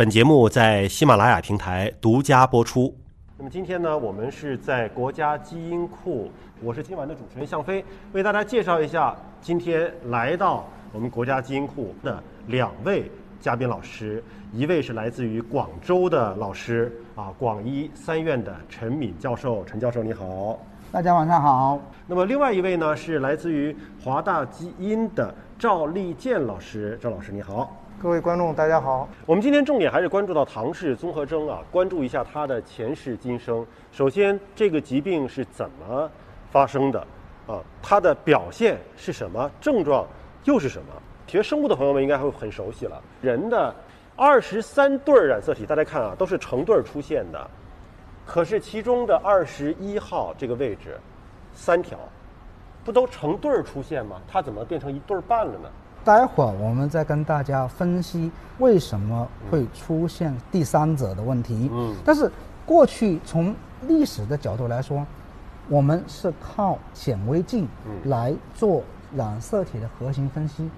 本节目在喜马拉雅平台独家播出。那么今天呢，我们是在国家基因库，我是今晚的主持人向飞，为大家介绍一下今天来到我们国家基因库的两位嘉宾老师，一位是来自于广州的老师啊，广医三院的陈敏教授，陈教授你好。大家晚上好。那么另外一位呢，是来自于华大基因的赵立健老师，赵老师你好。各位观众，大家好。我们今天重点还是关注到唐氏综合征啊，关注一下它的前世今生。首先，这个疾病是怎么发生的啊？它的表现是什么？症状又是什么？学生物的朋友们应该会很熟悉了。人的二十三对染色体，大家看啊，都是成对出现的。可是其中的二十一号这个位置，三条，不都成对出现吗？它怎么变成一对半了呢？待会儿我们再跟大家分析为什么会出现第三者的问题。嗯，但是过去从历史的角度来说，我们是靠显微镜来做染色体的核型分析，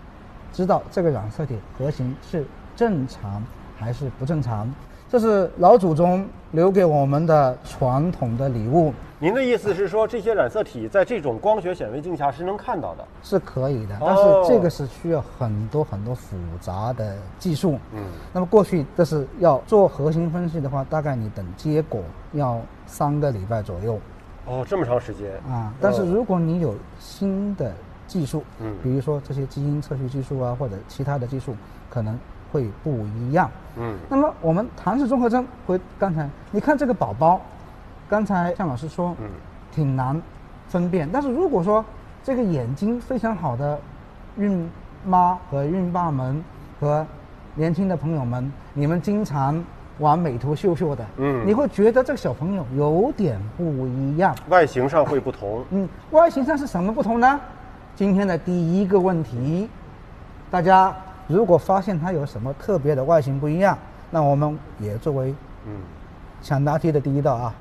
知道这个染色体核型是正常还是不正常。这是老祖宗留给我们的传统的礼物。您的意思是说，这些染色体在这种光学显微镜下是能看到的？是可以的，但是这个是需要很多很多复杂的技术。嗯。那么过去这是要做核心分析的话，大概你等结果要三个礼拜左右。哦，这么长时间啊！但是如果你有新的技术，嗯，比如说这些基因测序技术啊，或者其他的技术，可能。会不一样，嗯，那么我们唐氏综合征，回刚才你看这个宝宝，刚才向老师说，嗯，挺难分辨，但是如果说这个眼睛非常好的孕妈和孕爸们和年轻的朋友们，你们经常玩美图秀秀的，嗯，你会觉得这个小朋友有点不一样，外形上会不同，嗯，外形上是什么不同呢？今天的第一个问题，大家。如果发现他有什么特别的外形不一样，那我们也作为嗯抢答题的第一道啊。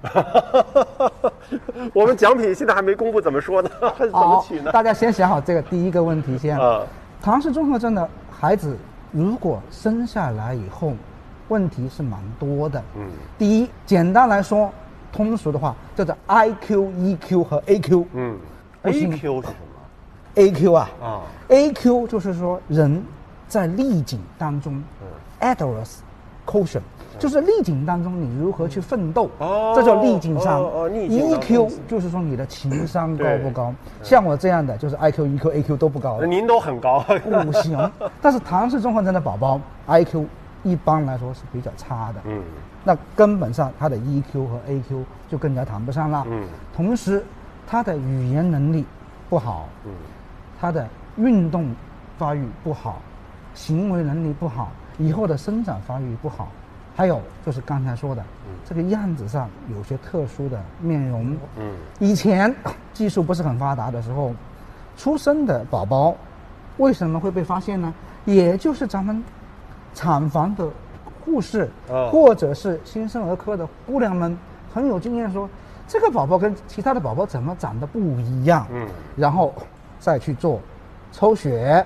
我们奖品现在还没公布，怎么说呢？怎么取呢？大家先想好这个第一个问题先。啊。唐氏综合症的孩子，如果生下来以后，问题是蛮多的。嗯。第一，简单来说，通俗的话叫做 I Q、E Q 和 A Q。嗯。A Q 是什么？A Q 啊。啊。A Q 就是说人。在逆境当中，adverse quotient，就是逆境当中你如何去奋斗，这叫逆境商。EQ 就是说你的情商高不高？像我这样的就是 IQ、EQ、AQ 都不高。您都很高，五行。但是唐氏综合症的宝宝 IQ 一般来说是比较差的。嗯。那根本上他的 EQ 和 AQ 就更加谈不上了。嗯。同时，他的语言能力不好。嗯。他的运动发育不好。行为能力不好，以后的生长发育不好，还有就是刚才说的，这个样子上有些特殊的面容。嗯，以前技术不是很发达的时候，出生的宝宝为什么会被发现呢？也就是咱们产房的护士，或者是新生儿科的姑娘们很有经验，说这个宝宝跟其他的宝宝怎么长得不一样？嗯，然后再去做抽血。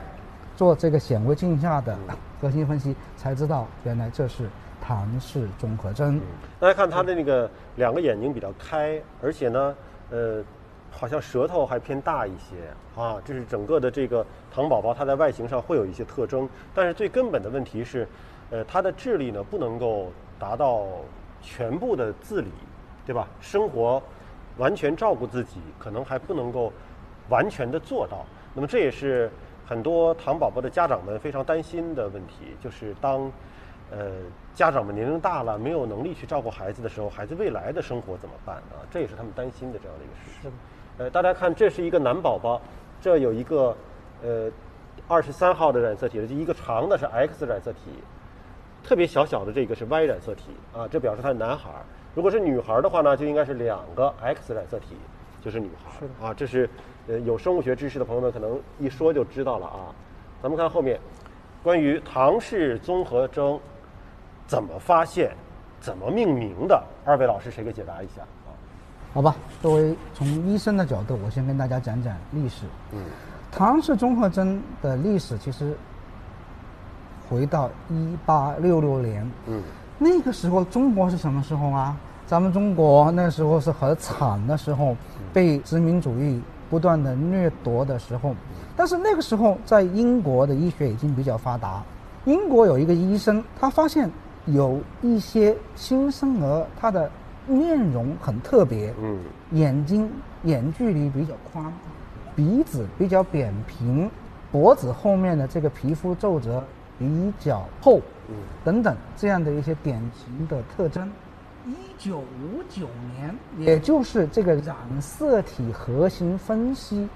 做这个显微镜下的核心分析，才知道原来这是唐氏综合征。大家看他的那个两个眼睛比较开，而且呢，呃，好像舌头还偏大一些啊。这是整个的这个唐宝宝，他在外形上会有一些特征。但是最根本的问题是，呃，他的智力呢不能够达到全部的自理，对吧？生活完全照顾自己，可能还不能够完全的做到。那么这也是。很多糖宝宝的家长们非常担心的问题，就是当，呃，家长们年龄大了，没有能力去照顾孩子的时候，孩子未来的生活怎么办啊？这也是他们担心的这样的一个事情。呃，大家看，这是一个男宝宝，这有一个，呃，二十三号的染色体，这一个长的是 X 染色体，特别小小的这个是 Y 染色体啊，这表示他是男孩。如果是女孩的话呢，就应该是两个 X 染色体，就是女孩啊，这是。呃，有生物学知识的朋友们可能一说就知道了啊。咱们看后面，关于唐氏综合征怎么发现、怎么命名的，二位老师谁给解答一下啊？好吧，作为从医生的角度，我先跟大家讲讲历史。嗯，唐氏综合征的历史其实回到一八六六年。嗯，那个时候中国是什么时候啊？咱们中国那时候是很惨的时候，被殖民主义不断的掠夺的时候。但是那个时候，在英国的医学已经比较发达。英国有一个医生，他发现有一些新生儿，他的面容很特别，嗯，眼睛眼距离比较宽，鼻子比较扁平，脖子后面的这个皮肤皱褶比较厚，嗯，等等这样的一些典型的特征。一九五九年，也就是这个染色体核型分析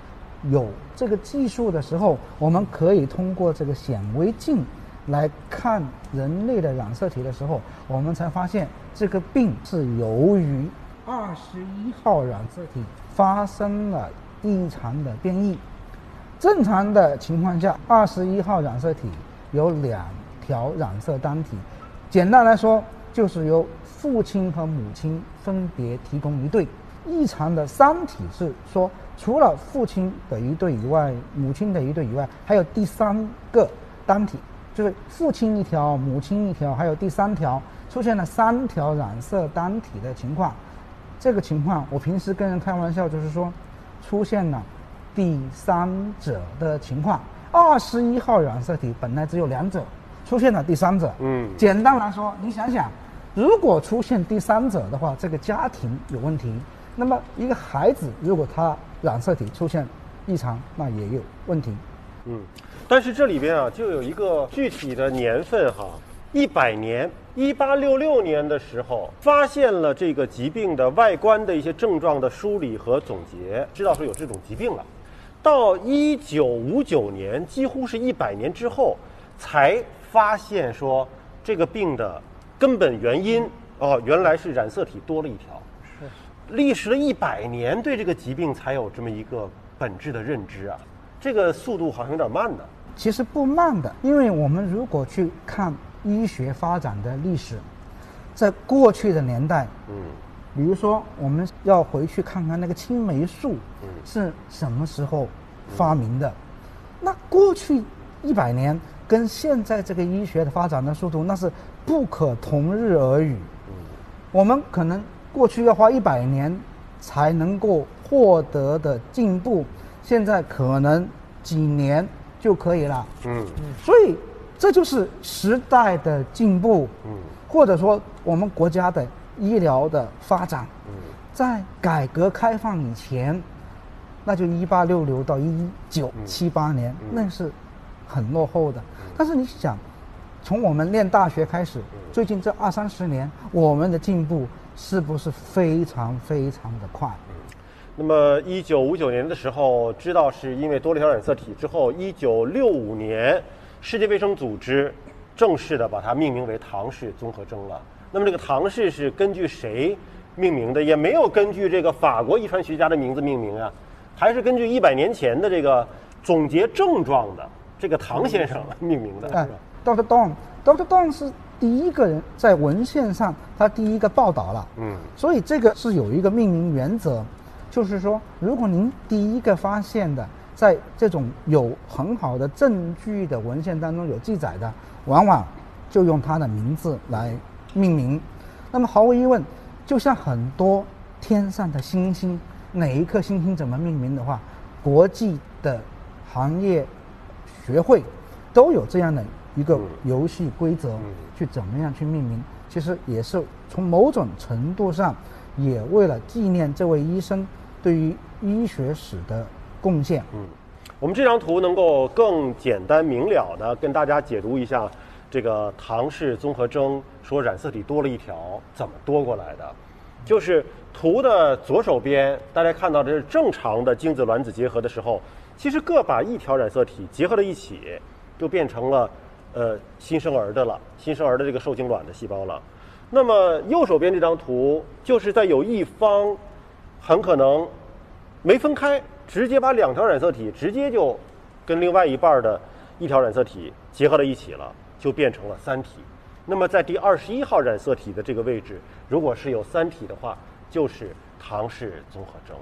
有这个技术的时候，我们可以通过这个显微镜来看人类的染色体的时候，我们才发现这个病是由于二十一号染色体发生了异常的变异。正常的情况下，二十一号染色体有两条染色单体，简单来说就是由。父亲和母亲分别提供一对，异常的三体是说，除了父亲的一对以外，母亲的一对以外，还有第三个单体，就是父亲一条，母亲一条，还有第三条出现了三条染色单体的情况。这个情况，我平时跟人开玩笑就是说，出现了第三者的情况。二十一号染色体本来只有两者，出现了第三者。嗯，简单来说，你想想。如果出现第三者的话，这个家庭有问题。那么一个孩子，如果他染色体出现异常，那也有问题。嗯，但是这里边啊，就有一个具体的年份哈，一百年，一八六六年的时候，发现了这个疾病的外观的一些症状的梳理和总结，知道说有这种疾病了。到一九五九年，几乎是一百年之后，才发现说这个病的。根本原因哦，原来是染色体多了一条。是，历时了一百年，对这个疾病才有这么一个本质的认知啊。这个速度好像有点慢呢。其实不慢的，因为我们如果去看医学发展的历史，在过去的年代，嗯，比如说我们要回去看看那个青霉素是什么时候发明的，那过去一百年跟现在这个医学的发展的速度，那是。不可同日而语。我们可能过去要花一百年才能够获得的进步，现在可能几年就可以了。嗯，所以这就是时代的进步。嗯，或者说我们国家的医疗的发展。嗯，在改革开放以前，那就一八六六到一九七八年，那是很落后的。但是你想。从我们念大学开始，最近这二三十年，我们的进步是不是非常非常的快？那么，一九五九年的时候，知道是因为多了条染色体之后，一九六五年，世界卫生组织正式的把它命名为唐氏综合征了。那么，这个唐氏是根据谁命名的？也没有根据这个法国遗传学家的名字命名啊，还是根据一百年前的这个总结症状的这个唐先生命名的，是吧？Dr. Don，Dr. Don 是第一个人在文献上，他第一个报道了。嗯，所以这个是有一个命名原则，就是说，如果您第一个发现的，在这种有很好的证据的文献当中有记载的，往往就用他的名字来命名。那么毫无疑问，就像很多天上的星星，哪一颗星星怎么命名的话，国际的行业学会都有这样的。一个游戏规则去怎么样去命名，其实也是从某种程度上，也为了纪念这位医生对于医学史的贡献。嗯，我们这张图能够更简单明了的跟大家解读一下这个唐氏综合征，说染色体多了一条，怎么多过来的？就是图的左手边，大家看到的是正常的精子卵子结合的时候，其实各把一条染色体结合在一起，就变成了。呃，新生儿的了，新生儿的这个受精卵的细胞了。那么右手边这张图，就是在有一方很可能没分开，直接把两条染色体直接就跟另外一半的一条染色体结合在一起了，就变成了三体。那么在第二十一号染色体的这个位置，如果是有三体的话，就是唐氏综合征。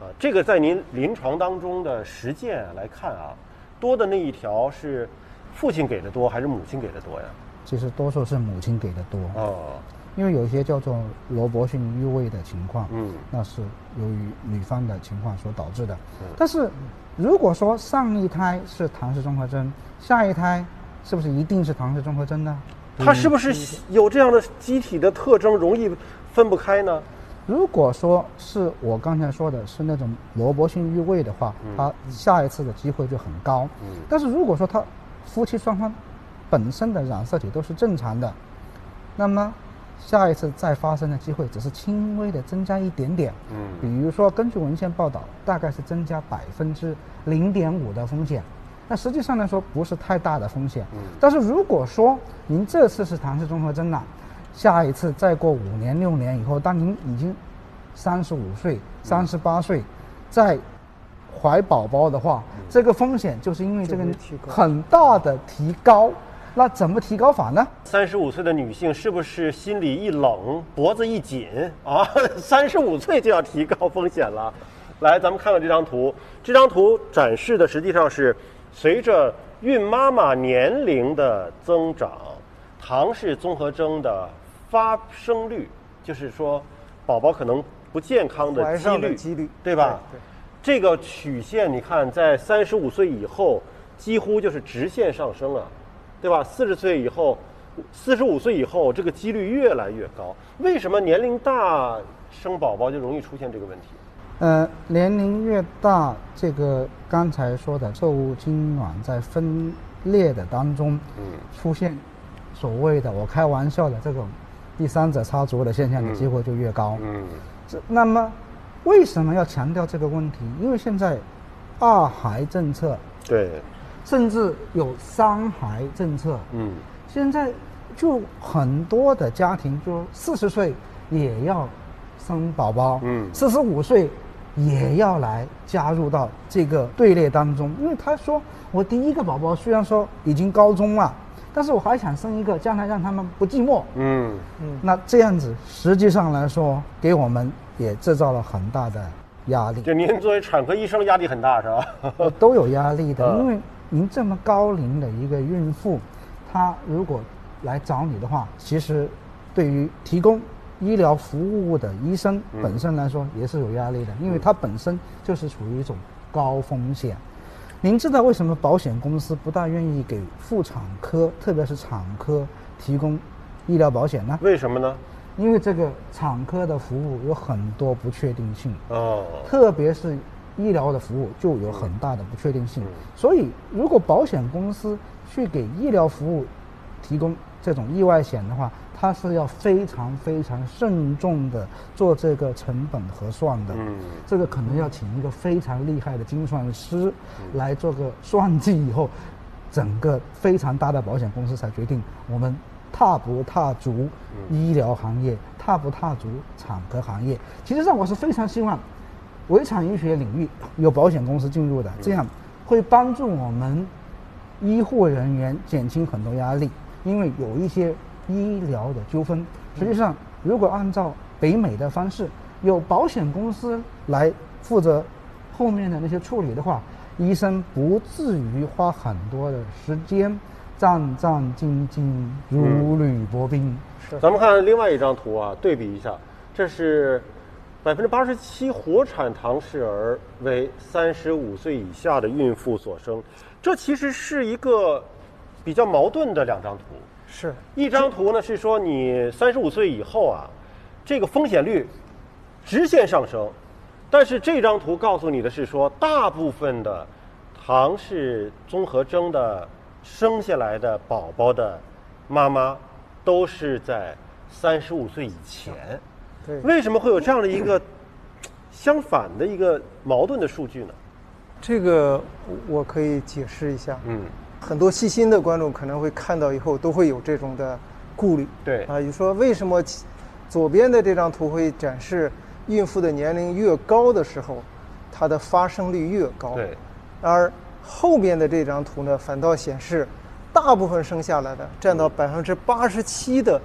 啊，这个在您临床当中的实践来看啊，多的那一条是。父亲给的多还是母亲给的多呀？其实多数是母亲给的多哦，因为有一些叫做萝卜性育位的情况，嗯，那是由于女方的情况所导致的。但是如果说上一胎是唐氏综合征，下一胎是不是一定是唐氏综合征呢？它是不是有这样的机体的特征，容易分不开呢？如果说是我刚才说的是那种萝卜性育位的话，它下一次的机会就很高。嗯，但是如果说他夫妻双方本身的染色体都是正常的，那么下一次再发生的机会只是轻微的增加一点点。嗯，比如说根据文献报道，大概是增加百分之零点五的风险。那实际上来说不是太大的风险。嗯，但是如果说您这次是唐氏综合征了，下一次再过五年六年以后，当您已经三十五岁、三十八岁，再怀宝宝的话，这个风险就是因为这个很大的提高。那怎么提高法呢？三十五岁的女性是不是心里一冷，脖子一紧啊？三十五岁就要提高风险了？来，咱们看看这张图。这张图展示的实际上是随着孕妈妈年龄的增长，唐氏综合征的发生率，就是说宝宝可能不健康的几率，几率对吧？对。这个曲线，你看，在三十五岁以后，几乎就是直线上升了，对吧？四十岁以后，四十五岁以后，这个几率越来越高。为什么年龄大生宝宝就容易出现这个问题？呃，年龄越大，这个刚才说的受精卵在分裂的当中，嗯，出现所谓的我开玩笑的这种第三者插足的现象的机会就越高。嗯，这那么。为什么要强调这个问题？因为现在二孩政策，对，甚至有三孩政策。嗯，现在就很多的家庭，就四十岁也要生宝宝，嗯，四十五岁也要来加入到这个队列当中。因为他说，我第一个宝宝虽然说已经高中了，但是我还想生一个，将来让他们不寂寞。嗯嗯，那这样子实际上来说，给我们。也制造了很大的压力。就您作为产科医生，压力很大是吧？都有压力的，因为您这么高龄的一个孕妇，她如果来找你的话，其实对于提供医疗服务的医生本身来说也是有压力的，因为它本身就是处于一种高风险。您知道为什么保险公司不大愿意给妇产科，特别是产科提供医疗保险呢？为什么呢？因为这个产科的服务有很多不确定性哦，特别是医疗的服务就有很大的不确定性，所以如果保险公司去给医疗服务提供这种意外险的话，它是要非常非常慎重的做这个成本核算的，嗯，这个可能要请一个非常厉害的精算师来做个算计以后，整个非常大的保险公司才决定我们。踏不踏足医疗行业，踏不踏足产科行业？其实上，我是非常希望围产医学领域有保险公司进入的，这样会帮助我们医护人员减轻很多压力。因为有一些医疗的纠纷，实际上如果按照北美的方式，有保险公司来负责后面的那些处理的话，医生不至于花很多的时间。战战兢兢，如履薄冰。是，咱们看另外一张图啊，对比一下，这是百分之八十七活产唐氏儿为三十五岁以下的孕妇所生，这其实是一个比较矛盾的两张图。是一张图呢，是说你三十五岁以后啊，这个风险率直线上升，但是这张图告诉你的是说，大部分的唐氏综合征的。生下来的宝宝的妈妈都是在三十五岁以前，对，为什么会有这样的一个 相反的一个矛盾的数据呢？这个我可以解释一下。嗯，很多细心的观众可能会看到以后都会有这种的顾虑。对啊，你说为什么左边的这张图会展示孕妇的年龄越高的时候，它的发生率越高？对，而。后边的这张图呢，反倒显示，大部分生下来的占到百分之八十七的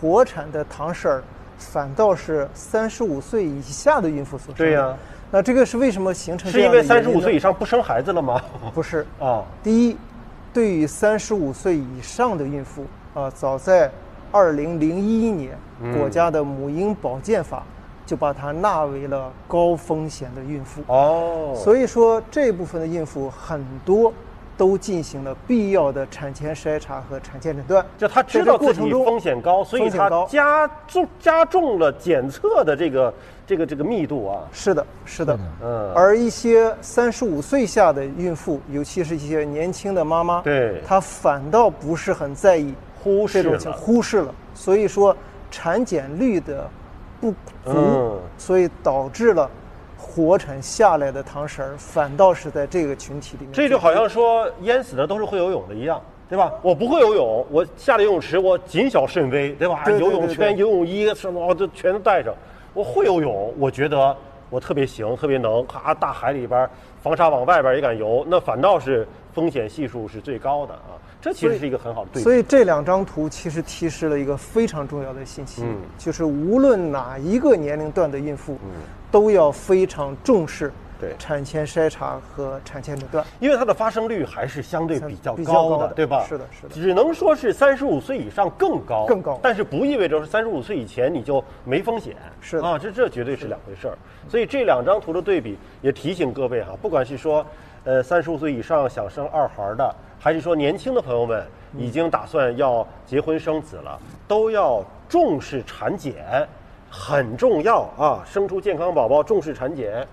活产的唐氏儿，反倒是三十五岁以下的孕妇所生。对呀，那这个是为什么形成？是因为三十五岁以上不生孩子了吗？不是 啊。第一，对于三十五岁以上的孕妇啊，早在二零零一年，国家的母婴保健法就把它纳为了高风险的孕妇。哦，所以说这部分的孕妇很多都进行了必要的产前筛查和产前诊断。就他知道自己风险高，所以他加重加重了检测的这个这个这个密度啊。是的，是的，嗯。而一些三十五岁下的孕妇，尤其是一些年轻的妈妈，对，她反倒不是很在意，忽视了，忽视了。所以说产检率的不足，所以导致了。活产下来的糖绳儿，反倒是在这个群体里面。这就好像说淹死的都是会游泳的一样，对吧？我不会游泳，我下了游泳池，我谨小慎微，对吧？游泳圈、游泳衣什么我都全都带上。我会游泳，我觉得我特别行，特别能，咔，大海里边防沙往外边也敢游，那反倒是风险系数是最高的啊。这其实是一个很好的对比。所以这两张图其实提示了一个非常重要的信息，就是无论哪一个年龄段的孕妇。都要非常重视对产前筛查和产前诊断，因为它的发生率还是相对比较高的，对吧？是的，是的。只能说是三十五岁以上更高，更高。但是不意味着是三十五岁以前你就没风险，是啊，这这绝对是两回事儿。所以这两张图的对比也提醒各位哈，不管是说呃三十五岁以上想生二孩的，还是说年轻的朋友们已经打算要结婚生子了，都要重视产检。很重要啊！生出健康宝宝，重视产检。